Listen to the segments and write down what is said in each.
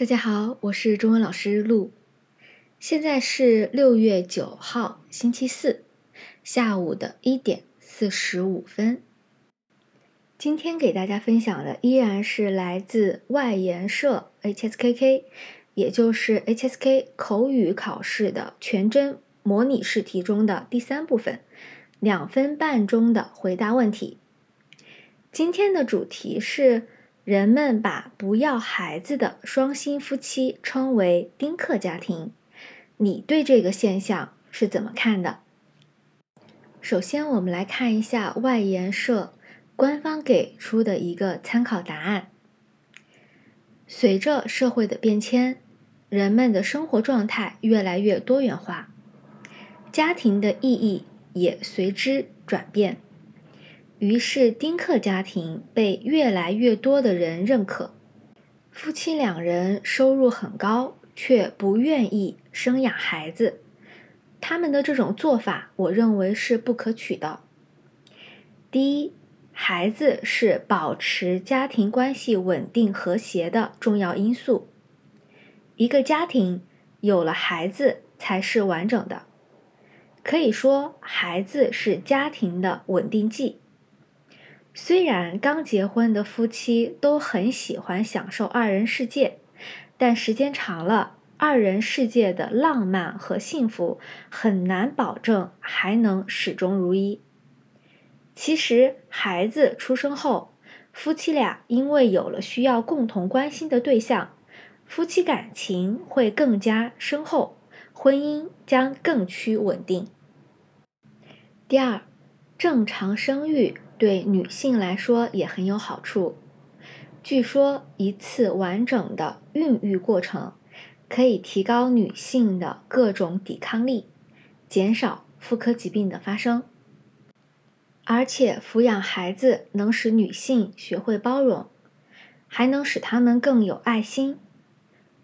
大家好，我是中文老师陆。现在是六月九号星期四下午的一点四十五分。今天给大家分享的依然是来自外研社 HSKK，也就是 HSK 口语考试的全真模拟试题中的第三部分，两分半钟的回答问题。今天的主题是。人们把不要孩子的双薪夫妻称为丁克家庭，你对这个现象是怎么看的？首先，我们来看一下外研社官方给出的一个参考答案。随着社会的变迁，人们的生活状态越来越多元化，家庭的意义也随之转变。于是，丁克家庭被越来越多的人认可。夫妻两人收入很高，却不愿意生养孩子，他们的这种做法，我认为是不可取的。第一，孩子是保持家庭关系稳定和谐的重要因素。一个家庭有了孩子才是完整的，可以说，孩子是家庭的稳定剂。虽然刚结婚的夫妻都很喜欢享受二人世界，但时间长了，二人世界的浪漫和幸福很难保证还能始终如一。其实，孩子出生后，夫妻俩因为有了需要共同关心的对象，夫妻感情会更加深厚，婚姻将更趋稳定。第二，正常生育。对女性来说也很有好处。据说，一次完整的孕育过程可以提高女性的各种抵抗力，减少妇科疾病的发生。而且，抚养孩子能使女性学会包容，还能使她们更有爱心。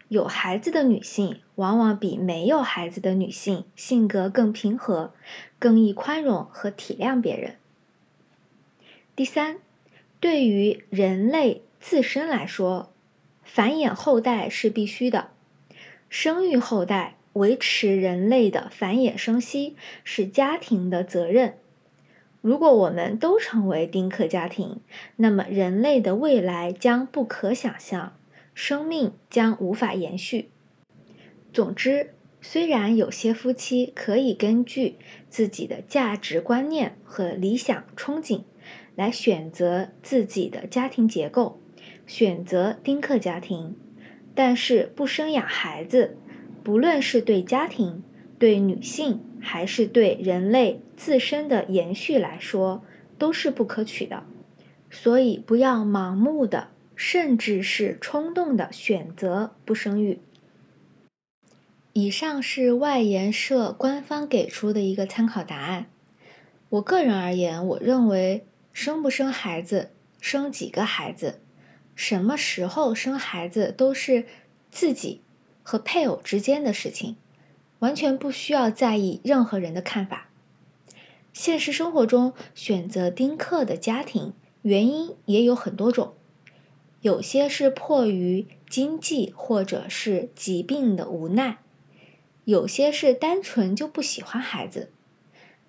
有孩子的女性往往比没有孩子的女性性格更平和，更易宽容和体谅别人。第三，对于人类自身来说，繁衍后代是必须的。生育后代、维持人类的繁衍生息是家庭的责任。如果我们都成为丁克家庭，那么人类的未来将不可想象，生命将无法延续。总之，虽然有些夫妻可以根据自己的价值观念和理想憧憬。来选择自己的家庭结构，选择丁克家庭，但是不生养孩子，不论是对家庭、对女性，还是对人类自身的延续来说，都是不可取的。所以，不要盲目的，甚至是冲动的选择不生育。以上是外研社官方给出的一个参考答案。我个人而言，我认为。生不生孩子，生几个孩子，什么时候生孩子都是自己和配偶之间的事情，完全不需要在意任何人的看法。现实生活中选择丁克的家庭，原因也有很多种，有些是迫于经济或者是疾病的无奈，有些是单纯就不喜欢孩子，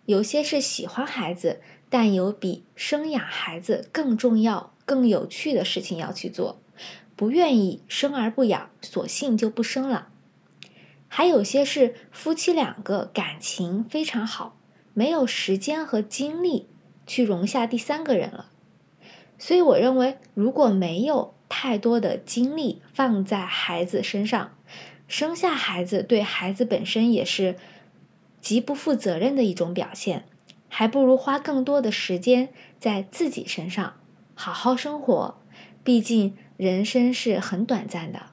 有些是喜欢孩子。但有比生养孩子更重要、更有趣的事情要去做，不愿意生而不养，索性就不生了。还有些是夫妻两个感情非常好，没有时间和精力去容下第三个人了。所以我认为，如果没有太多的精力放在孩子身上，生下孩子对孩子本身也是极不负责任的一种表现。还不如花更多的时间在自己身上，好好生活。毕竟人生是很短暂的。